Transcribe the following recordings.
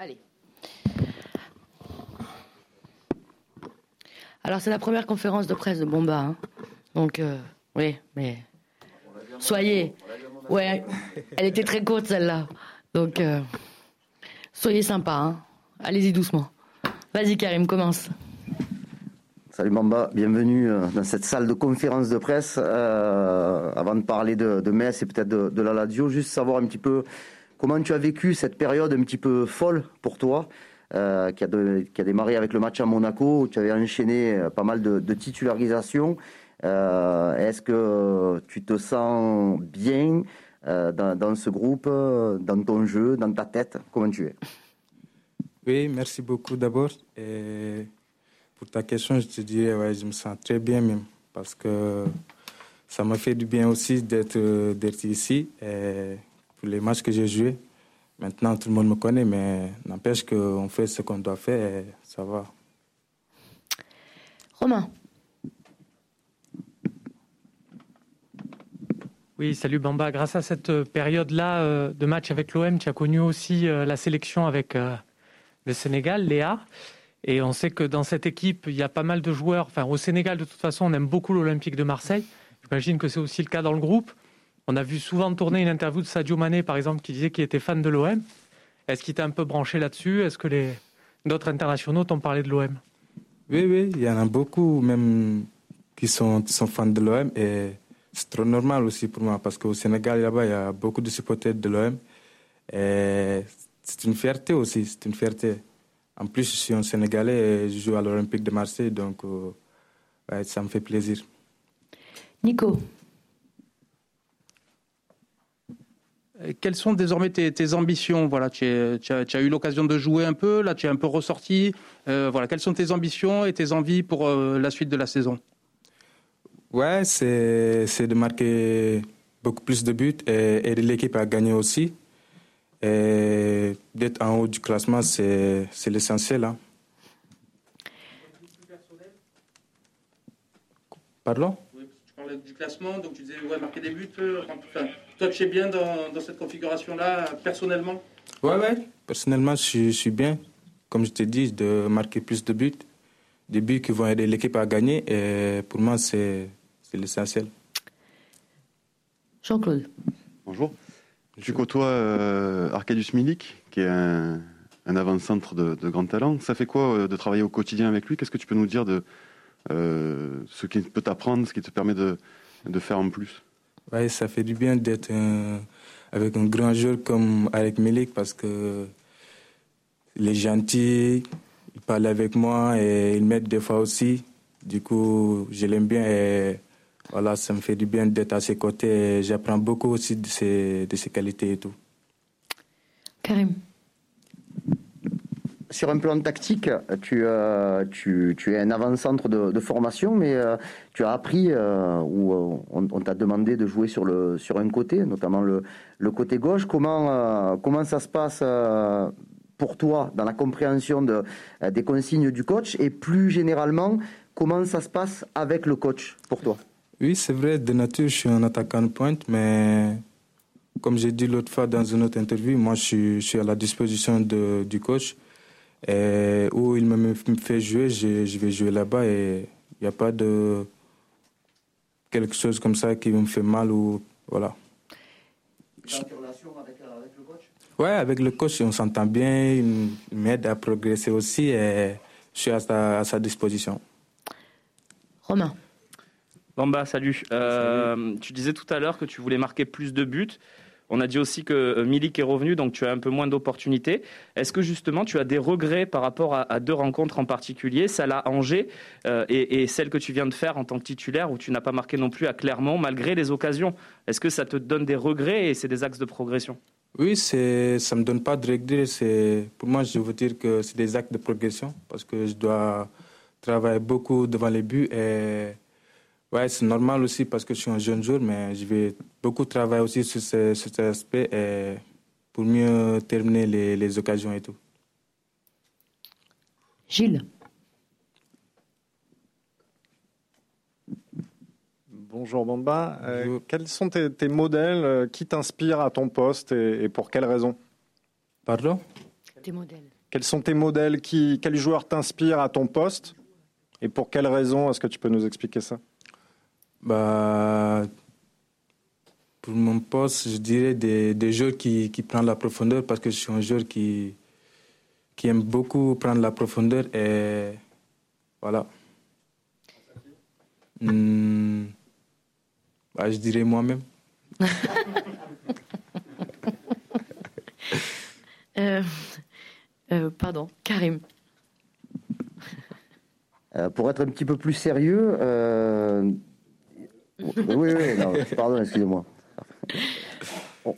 Allez. Alors, c'est la première conférence de presse de Bomba. Hein. Donc, euh, oui, mais. Soyez. Ouais, elle était très courte celle-là. Donc, euh, soyez sympa. Hein. Allez-y doucement. Vas-y, Karim, commence. Salut Bamba, bienvenue euh, dans cette salle de conférence de presse. avant de parler de, Metz et peut-être de, la Lazio, juste savoir un petit peu comment tu as vécu cette période un petit peu folle pour toi. Euh, qui, a démarré avec le match à Monaco, où tu avais enchaîné euh, pas mal de, titularisations. Euh, Est-ce que tu te sens bien dans, ce groupe, dans ton jeu, dans ta tête? Comment tu es? Oui, merci beaucoup d'abord. Pour ta question, je te dirais, je me sens très bien même, parce que ça m'a fait du bien aussi d'être ici. Pour les matchs que j'ai joués, Maintenant, tout le monde me connaît, mais n'empêche qu'on fait ce qu'on doit faire et ça va. Romain. Oui, salut Bamba. Grâce à cette période-là euh, de match avec l'OM, tu as connu aussi euh, la sélection avec euh, le Sénégal, Léa. Et on sait que dans cette équipe, il y a pas mal de joueurs. Enfin, au Sénégal, de toute façon, on aime beaucoup l'Olympique de Marseille. J'imagine que c'est aussi le cas dans le groupe. On a vu souvent tourner une interview de Sadio Mané, par exemple, qui disait qu'il était fan de l'OM. Est-ce qu'il t'a un peu branché là-dessus? Est-ce que les d'autres internationaux t'ont parlé de l'OM Oui, oui, il y en a beaucoup même qui sont, sont fans de l'OM et c'est trop normal aussi pour moi parce qu'au Sénégal, là-bas, il y a beaucoup de supporters de l'OM et c'est une fierté aussi, c'est une fierté. En plus, je suis un Sénégalais et je joue à l'Olympique de Marseille, donc euh, ça me fait plaisir. Nico Euh, quelles sont désormais tes, ambitions? Voilà, tu, as, eu l'occasion de jouer un peu, là tu es un peu ressorti. Euh, voilà, quelles sont tes ambitions et tes envies pour euh, la suite de la saison? Ouais, c'est de marquer beaucoup plus de buts et aider l'équipe à gagner aussi. Et d'être en haut du classement, c'est l'essentiel. Hein. Pardon? Du classement, donc tu disais ouais, marquer des buts. Euh, toi, tu es bien dans, cette configuration-là, personnellement? Ouais, ouais. Personnellement, je, suis bien. Comme je t'ai dit, de marquer plus de buts. Des buts qui vont aider l'équipe à gagner. Et pour moi, c'est l'essentiel. Jean-Claude. Bonjour. Tu côtoies euh, Arcadius Milik, qui est un, avant-centre de, de, grand talent. Ça fait quoi euh, de travailler au quotidien avec lui? Qu'est-ce que tu peux nous dire de, euh, ce qui peut t'apprendre, ce qui te permet de, de faire en plus. Ouais, ça fait du bien d'être avec un grand joueur comme Alec Milik parce que il est gentil, il parle avec moi et il m'aide des fois aussi. Du coup, je l'aime bien et voilà, ça me fait du bien d'être à ses côtés. J'apprends beaucoup aussi de ses, de ses qualités et tout. Karim sur un plan tactique, tu, euh, es un avant-centre de, formation, mais euh, tu as appris, euh, ou on, t'a demandé de jouer sur, un côté, notamment le, côté gauche. Comment, ça se passe pour toi dans la compréhension de, des consignes du coach et plus généralement, comment ça se passe avec le coach pour toi? Oui, c'est vrai, de nature, je suis un attaquant de pointe, mais comme j'ai dit l'autre fois dans une autre interview, moi je suis, à la disposition du coach. Et où il me fait jouer, je, je vais jouer là-bas et il n'y a pas de quelque chose comme ça qui me fait mal ou voilà. relation avec, avec, le coach? Ouais, avec le coach, on s'entend bien, il m'aide à progresser aussi et je suis à sa, à sa disposition. Romain. Bamba, salut. Euh, tu disais tout à l'heure que tu voulais marquer plus de buts. On a dit aussi que euh, Milik est revenu, donc tu as un peu moins d'opportunités. Est-ce que justement tu as des regrets par rapport à, deux rencontres en particulier, celle à Angers euh, et, celle que tu viens de faire en tant que titulaire, où tu n'as pas marqué non plus à Clermont, malgré les occasions? Est-ce que ça te donne des regrets et c'est des axes de progression? Oui, ça ne me donne pas de regrets. Pour moi, je veux dire que c'est des actes de progression parce que je dois travailler beaucoup devant les buts et Ouais, c'est normal aussi parce que je suis un jeune joueur, mais je vais beaucoup travailler aussi sur, cet aspect et pour mieux terminer les, les occasions et tout. Gilles. Bonjour Bamba. Euh, quels sont tes, modèles euh, qui t'inspirent à ton poste et, pour quelles raisons? Pardon? Tes modèles Quels sont tes modèles qui, Quels joueurs t'inspirent à ton poste Et pour quelles raisons? Est-ce que tu peux nous expliquer ça? Bah, Pour mon poste, je dirais des, des joueurs qui, qui prennent la profondeur parce que je suis un joueur qui, qui aime beaucoup prendre la profondeur et voilà. Hmm, bah, je dirais moi-même. Euh, euh, pardon, Karim. Euh, pour être un petit peu plus sérieux, euh, oui, oui, non, pardon, excusez-moi.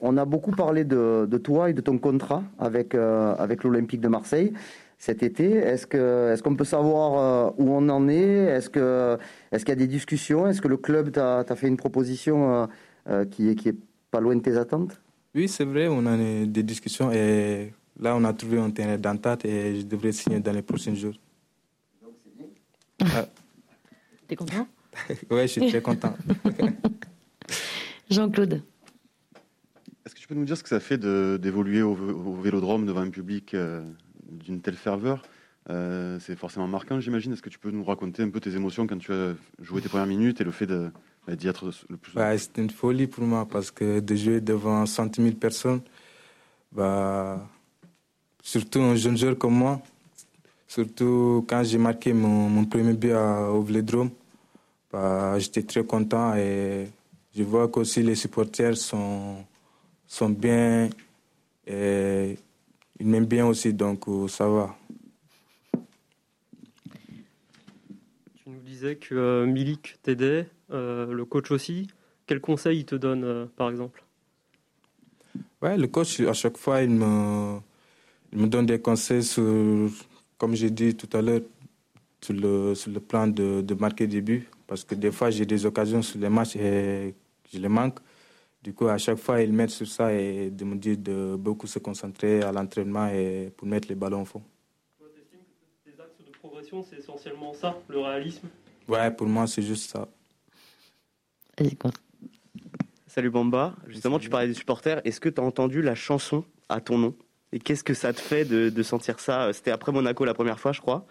On- a beaucoup parlé de, de toi et de ton contrat avec, euh, avec l'Olympique de Marseille cet été. Est-ce que est-ce qu'on peut savoir euh, où on en est? Est-ce que est-ce qu'il y a des discussions? Est-ce que le club t'a fait une proposition euh, euh, qui est qui est pas loin de tes attentes? Oui, c'est vrai, on a des discussions et là, on a trouvé un terrain d'entente et je devrais signer dans les prochains jours. Ah, T'es content? ouais, je suis très content. Jean-Claude. Est-ce que tu peux nous dire ce que ça fait de- d'évoluer au, au vélodrome devant un public euh, d'une telle ferveur? Euh, C'est forcément marquant, j'imagine. Est-ce que tu peux nous raconter un peu tes émotions quand tu as joué tes premières minutes et le fait de- bah, d'y être le plus Ouais, C'était une folie pour moi parce que de jouer devant 100 000 personnes, bah, surtout un jeune joueur comme moi, surtout quand j'ai marqué mon, mon premier but à- au Vélodrome, bah, j'étais très content et je vois qu'aussi les supporters sont, sont bien et ils m'aiment bien aussi, donc euh, ça va. Tu nous disais que euh, Milik t'aidait, euh, le coach aussi. Quel conseil il te donne, euh, par exemple? Ouais, le coach, à chaque fois, il me, il me donne des conseils sur, comme j'ai dit tout à l'heure, sur le, sur le plan de, de marquer des buts. Parce que des fois, j'ai des occasions sur les matchs et je les manque. Du coup, à chaque fois, il m'aide sur ça et de me dire de beaucoup se concentrer à l'entraînement et pour mettre les ballons au fond. Tes axes de progression, c'est essentiellement ça, le réalisme? Ouais, pour moi, c'est juste ça. Salut Bamba, justement tu parlais des supporters, est-ce que tu as entendu la chanson à ton nom? Et qu'est-ce que ça te fait de, de sentir ça? C'était après Monaco la première fois je crois,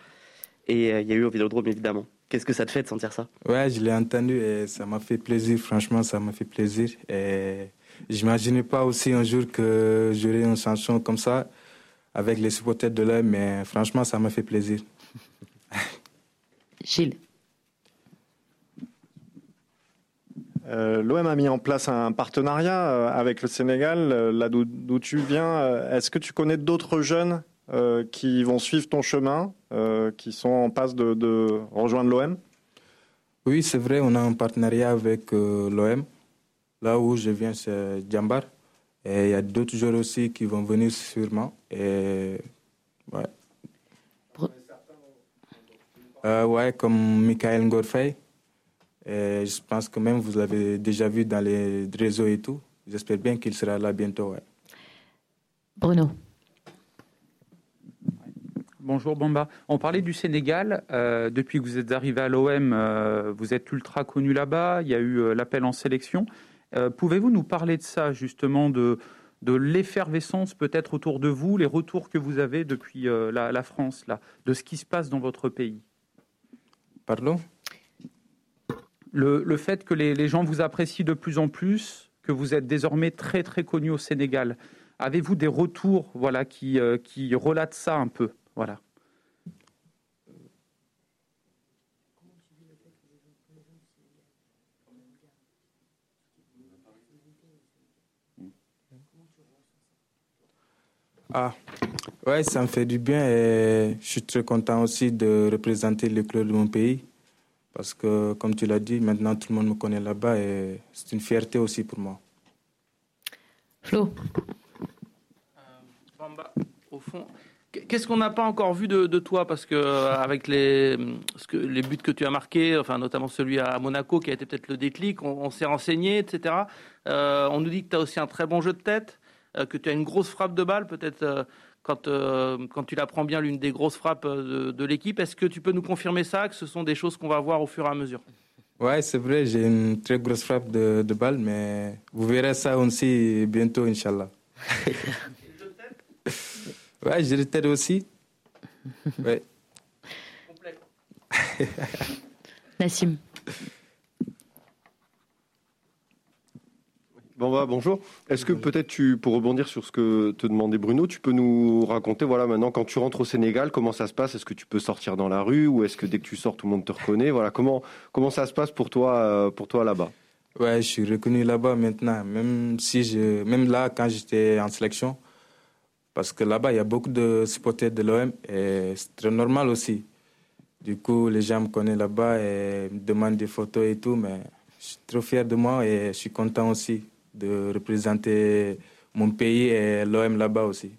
et euh, il y a eu au Vélodrome évidemment. Qu'est-ce que ça te fait de sentir ça? Ouais, je l'ai entendu et ça m'a fait plaisir. Franchement, ça m'a fait plaisir. Et j'imaginais pas aussi un jour que j'aurais une chanson comme ça avec les supporters de l'œil, mais franchement, ça m'a fait plaisir. Gilles. Euh, L'OM a mis en place un partenariat euh, avec le Sénégal, euh, là d'où tu viens. Est-ce que tu connais d'autres jeunes euh, qui vont suivre ton chemin, euh, qui sont en passe de, de rejoindre l'OM Oui, c'est vrai, on a un partenariat avec euh, l'OM. Là où je viens, c'est Djambar. Et il y a d'autres joueurs aussi qui vont venir sûrement. Et ouais. Euh, ouais, comme Michael Ngorfei. Et je pense que même vous l'avez déjà vu dans les réseaux et tout. J'espère bien qu'il sera là bientôt. Ouais. Bruno. Bonjour Bamba. On parlait du Sénégal. Euh, depuis que vous êtes arrivé à l'OM, euh, vous êtes ultra connu là-bas. Il y a eu euh, l'appel en sélection. Pouvez-vous nous parler de ça, justement, de, de l'effervescence peut-être autour de vous, les retours que vous avez depuis la, la France, là, de ce qui se passe dans votre pays? Pardon? Le, le fait que les, les gens vous apprécient de plus en plus, que vous êtes désormais très très connu au Sénégal. Avez-vous des retours voilà, qui, euh, qui relatent ça un peu? Voilà. Ah, ouais, ça me fait du bien et je suis très content aussi de représenter le club de mon pays. Parce que, comme tu l'as dit, maintenant tout le monde me connaît là-bas et c'est une fierté aussi pour moi. Flo. Bamba, au fond, qu'est-ce qu'on n'a pas encore vu de, de toi? Parce que euh, avec les, ce que, les buts que tu as marqués, enfin notamment celui à Monaco qui a été peut-être le déclic, on, on s'est renseigné, etc. Euh, on nous dit que tu as aussi un très bon jeu de tête, euh, que tu as une grosse frappe de balle, peut-être euh, quand, euh, quand tu la prends bien, l'une des grosses frappes de, de l'équipe. Est-ce que tu peux nous confirmer ça, que ce sont des choses qu'on va voir au fur et à mesure? Ouais, c'est vrai, j'ai une très grosse frappe de, de balle, mais vous verrez ça aussi bientôt, Inch'Allah. Ouais, je t'aide aussi. Ouais. Nassim. Bon bah, bonjour. Est-ce que peut-être tu, pour rebondir sur ce que te demandait Bruno, tu peux nous raconter, voilà, maintenant quand tu rentres au Sénégal, comment ça se passe? Est-ce que tu peux sortir dans la rue ou est-ce que dès que tu sors, tout le monde te reconnaît? Voilà, comment comment ça se passe pour toi, euh, pour toi là-bas? Ouais, je suis reconnu là-bas maintenant, même si je, même là quand j'étais en sélection, parce que là-bas il y a beaucoup de supporters de l'OM et c'est très normal aussi. Du coup, les gens me connaissent là-bas et me demandent des photos et tout, mais je suis trop fier de moi et je suis content aussi de représenter mon pays et l'OM là-bas aussi.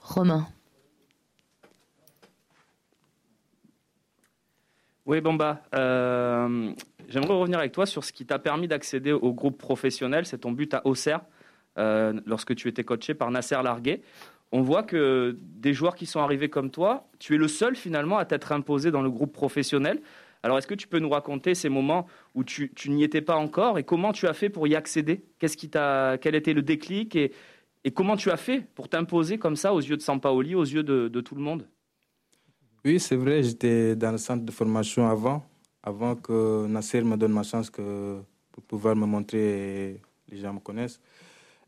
Romain. Oui, Bamba. Euh, J'aimerais revenir avec toi sur ce qui t'a permis d'accéder au groupe professionnel. C'est ton but à Auxerre, euh, lorsque tu étais coaché par Nasser Larguet. On voit que des joueurs qui sont arrivés comme toi, tu es le seul finalement à t'être imposé dans le groupe professionnel. Alors, est-ce que tu peux nous raconter ces moments où tu, n'y étais pas encore et comment tu as fait pour y accéder? Qu'est-ce qui t'a, quel était le déclic et, et comment tu as fait pour t'imposer comme ça aux yeux de Sampaoli, aux yeux de, tout le monde? Oui, c'est vrai, j'étais dans le centre de formation avant, avant que Nasser me donne ma chance que, pour pouvoir me montrer, les gens me connaissent.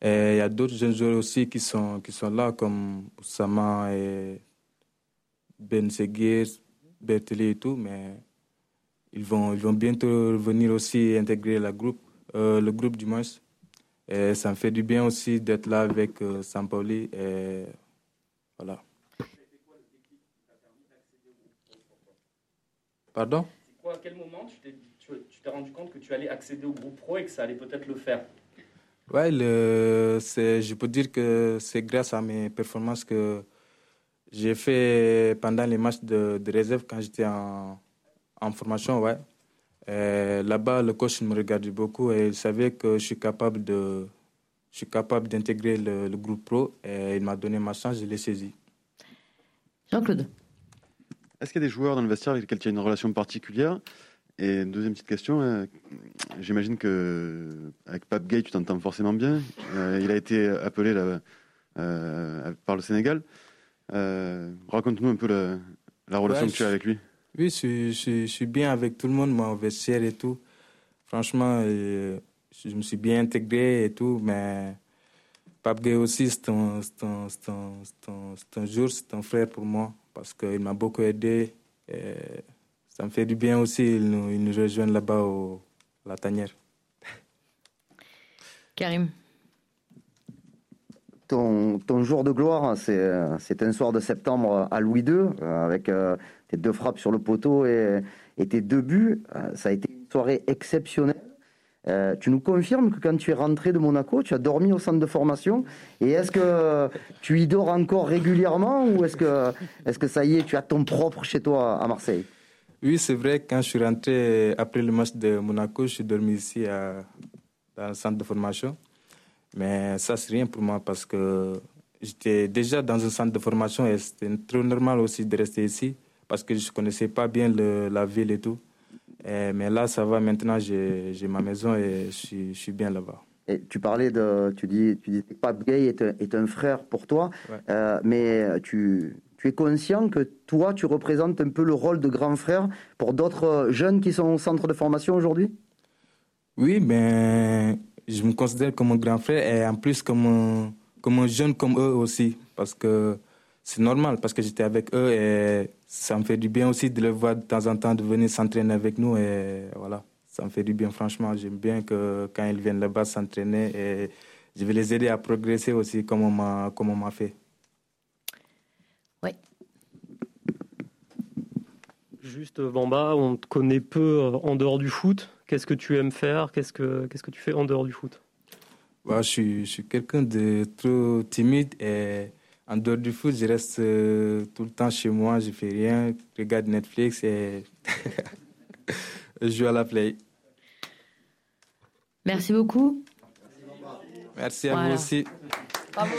Il y a d'autres jeunes joueurs aussi qui sont, qui sont là, comme Oussama et Ben Seguir, Berteli et tout, mais ils vont, ils vont bientôt venir aussi intégrer la groupe, euh, le groupe du moins. Et ça me fait du bien aussi d'être là avec euh, Sampaoli. Et voilà. Pardon? À quel moment tu t'es rendu compte que tu allais accéder au groupe pro et que ça allait peut-être le faire? Ouais, le, je peux dire que c'est grâce à mes performances que j'ai fait pendant les matchs de, de réserve quand j'étais en, en formation, ouais. Là-bas, le coach me regardait beaucoup et il savait que je suis capable de, je suis capable d'intégrer le, groupe pro et il m'a donné ma chance, je l'ai saisi. Jean-Claude. Est-ce qu'il y a des joueurs dans le vestiaire avec lesquels tu as une relation particulière? Et deuxième petite question, euh, j'imagine que avec Pape Gay, tu t'entends forcément bien. Euh, il a été appelé là, euh, par le Sénégal. Raconte-nous un peu la, relation que tu as avec lui. Oui, je, je, suis bien avec tout le monde, moi, au vestiaire et tout. Franchement, euh, je me suis bien intégré et tout, mais Pape Gay aussi, c'est un, un, un, jour, c'est un frère pour moi, parce qu'il m'a beaucoup aidé. Et ça me fait du bien aussi, il nous, rejoint là-bas au, à la tanière. Karim ton, ton, jour de gloire, c'est un soir de septembre à Louis II, avec euh, tes deux frappes sur le poteau et, tes deux buts. Euh, ça a été une soirée exceptionnelle. Euh, tu nous confirmes que quand tu es rentré de Monaco, tu as dormi au centre de formation Et est-ce que tu y dors encore régulièrement ou est-ce que, est que ça y est, tu as ton propre chez toi à Marseille? Oui, c'est vrai. Quand je suis rentré après le match de Monaco, je suis dormi ici à, dans le centre de formation. Mais ça, c'est rien pour moi parce que j'étais déjà dans un centre de formation et c'était trop normal aussi de rester ici parce que je ne connaissais pas bien la ville et tout. mais là, ça va. Maintenant, j'ai ma maison et je suis, bien là-bas. Et tu parlais de, tu dis, tu dis que Pape Gay est un, est un frère pour toi, euh, mais tu, tu es conscient que toi, tu représentes un peu le rôle de grand frère pour d'autres jeunes qui sont au centre de formation aujourd'hui? Oui, mais je me considère comme un grand frère et en plus comme un, comme un jeune comme eux aussi, parce que c'est normal, parce que j'étais avec eux et ça me fait du bien aussi de les voir de temps en temps de venir s'entraîner avec nous et voilà, ça me fait du bien franchement. J'aime bien que quand ils viennent là-bas s'entraîner et je vais les aider à progresser aussi comme on m'a fait. Oui. Juste Bamba, on te connaît peu euh, en dehors du foot. Qu'est-ce que tu aimes faire? Qu'est-ce que, qu'est-ce que tu fais en dehors du foot? Bah, Je suis, je suis quelqu'un de trop timide et en dehors du foot, je reste euh, tout le temps chez moi, je fais rien, je regarde Netflix et je joue à la play. Merci beaucoup. Merci à vous aussi. Bravo.